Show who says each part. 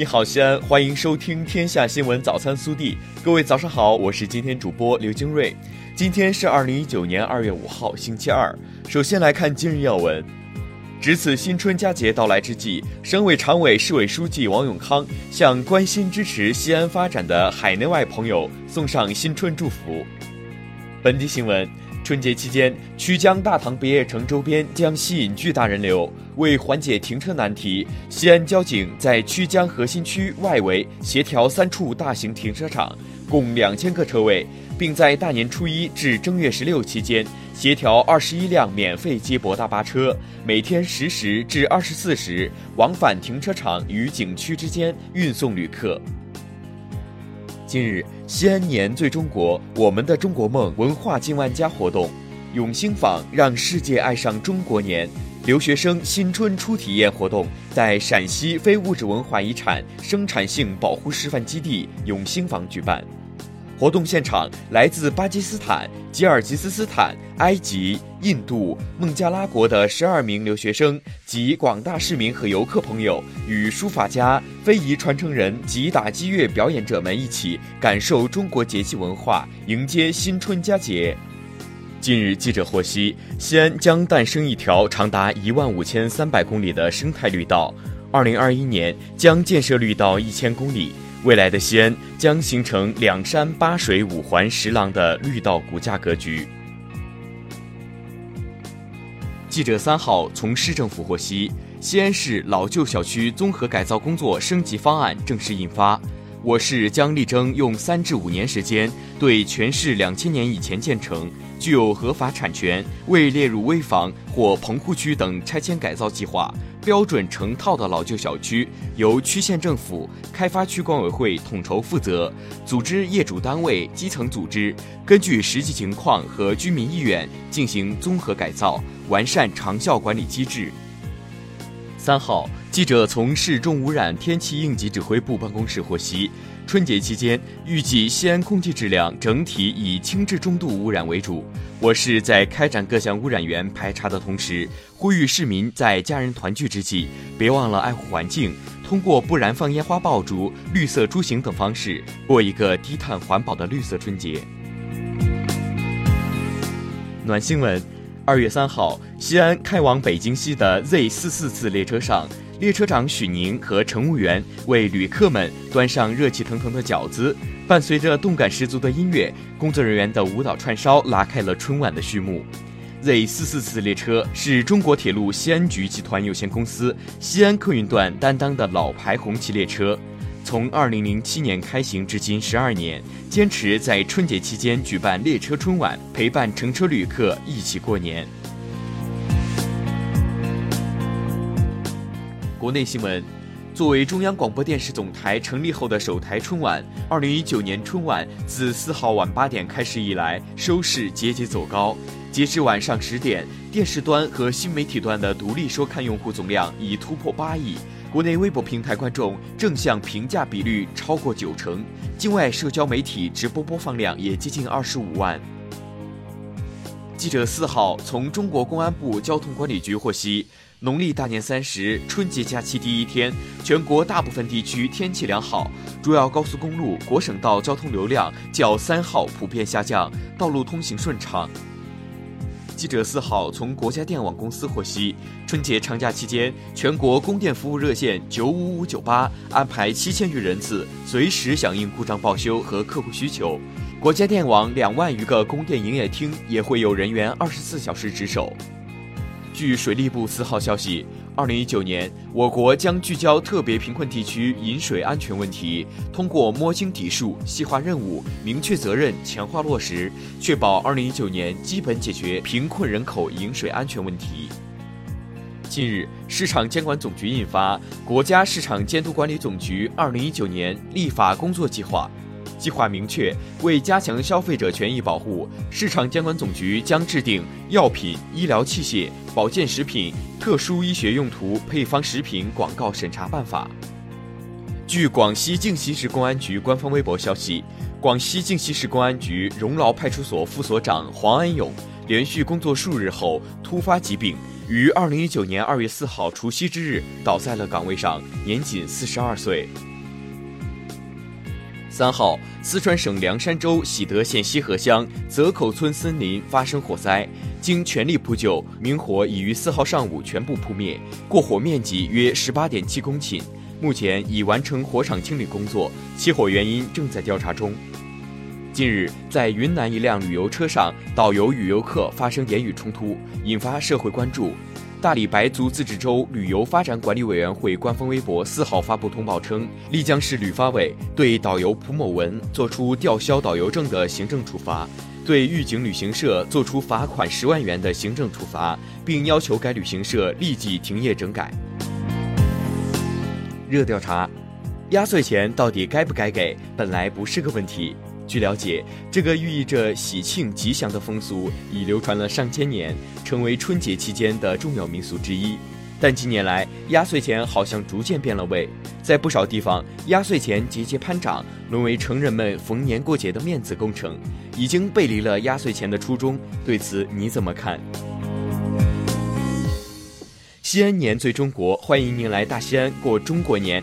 Speaker 1: 你好，西安，欢迎收听《天下新闻早餐速递》。各位早上好，我是今天主播刘金瑞。今天是二零一九年二月五号，星期二。首先来看今日要闻。值此新春佳节到来之际，省委常委、市委书记王永康向关心支持西安发展的海内外朋友送上新春祝福。本地新闻。春节期间，曲江大唐不夜城周边将吸引巨大人流。为缓解停车难题，西安交警在曲江核心区外围协调三处大型停车场，共两千个车位，并在大年初一至正月十六期间协调二十一辆免费接驳大巴车，每天十时至二十四时往返停车场与景区之间运送旅客。近日，西安年最中国，我们的中国梦文化进万家活动，永兴坊让世界爱上中国年留学生新春初体验活动在陕西非物质文化遗产生产性保护示范基地永兴坊举办。活动现场，来自巴基斯坦、吉尔吉斯斯坦、埃及、印度、孟加拉国的十二名留学生及广大市民和游客朋友，与书法家、非遗传承人及打击乐表演者们一起，感受中国节气文化，迎接新春佳节。近日，记者获悉，西安将诞生一条长达一万五千三百公里的生态绿道，二零二一年将建设绿道一千公里。未来的西安将形成两山八水五环十廊的绿道骨架格局。记者三号从市政府获悉，西安市老旧小区综合改造工作升级方案正式印发。我市将力争用三至五年时间，对全市两千年以前建成、具有合法产权、未列入危房或棚户区等拆迁改造计划。标准成套的老旧小区由区县政府、开发区管委会统筹负责，组织业主单位、基层组织，根据实际情况和居民意愿进行综合改造，完善长效管理机制。三号，记者从市重污染天气应急指挥部办公室获悉，春节期间预计西安空气质量整体以轻至中度污染为主。我市在开展各项污染源排查的同时，呼吁市民在家人团聚之际，别忘了爱护环境，通过不燃放烟花爆竹、绿色出行等方式，过一个低碳环保的绿色春节。暖新闻。二月三号，西安开往北京西的 Z 四四次列车上，列车长许宁和乘务员为旅客们端上热气腾腾的饺子，伴随着动感十足的音乐，工作人员的舞蹈串烧拉开了春晚的序幕。Z 四四次列车是中国铁路西安局集团有限公司西安客运段担当的老牌红旗列车。从二零零七年开行至今十二年，坚持在春节期间举办列车春晚，陪伴乘车旅客一起过年。国内新闻，作为中央广播电视总台成立后的首台春晚，二零一九年春晚自四号晚八点开始以来，收视节节走高。截至晚上十点，电视端和新媒体端的独立收看用户总量已突破八亿。国内微博平台观众正向评价比率超过九成，境外社交媒体直播播放量也接近二十五万。记者四号从中国公安部交通管理局获悉，农历大年三十春节假期第一天，全国大部分地区天气良好，主要高速公路、国省道交通流量较三号普遍下降，道路通行顺畅。记者四号从国家电网公司获悉，春节长假期间，全国供电服务热线九五五九八安排七千余人次，随时响应故障报修和客户需求。国家电网两万余个供电营业厅也会有人员二十四小时值守。据水利部四号消息。二零一九年，我国将聚焦特别贫困地区饮水安全问题，通过摸清底数、细化任务、明确责任、强化落实，确保二零一九年基本解决贫困人口饮水安全问题。近日，市场监管总局印发《国家市场监督管理总局二零一九年立法工作计划》。计划明确，为加强消费者权益保护，市场监管总局将制定《药品、医疗器械、保健食品、特殊医学用途配方食品广告审查办法》。据广西靖西市公安局官方微博消息，广西靖西市公安局荣劳派出所副所长黄安勇连续工作数日后突发疾病，于二零一九年二月四号除夕之日倒在了岗位上，年仅四十二岁。三号，四川省凉山州喜德县西河乡泽口村森林发生火灾，经全力扑救，明火已于四号上午全部扑灭，过火面积约十八点七公顷，目前已完成火场清理工作，起火原因正在调查中。近日，在云南一辆旅游车上，导游与游客发生言语冲突，引发社会关注。大理白族自治州旅游发展管理委员会官方微博四号发布通报称，丽江市旅发委对导游蒲某文作出吊销导游证的行政处罚，对预警旅行社作出罚款十万元的行政处罚，并要求该旅行社立即停业整改。热调查：压岁钱到底该不该给？本来不是个问题。据了解，这个寓意着喜庆吉祥的风俗已流传了上千年，成为春节期间的重要民俗之一。但近年来，压岁钱好像逐渐变了味，在不少地方，压岁钱节节攀涨，沦为成人们逢年过节的面子工程，已经背离了压岁钱的初衷。对此你怎么看？西安年最中国，欢迎您来大西安过中国年。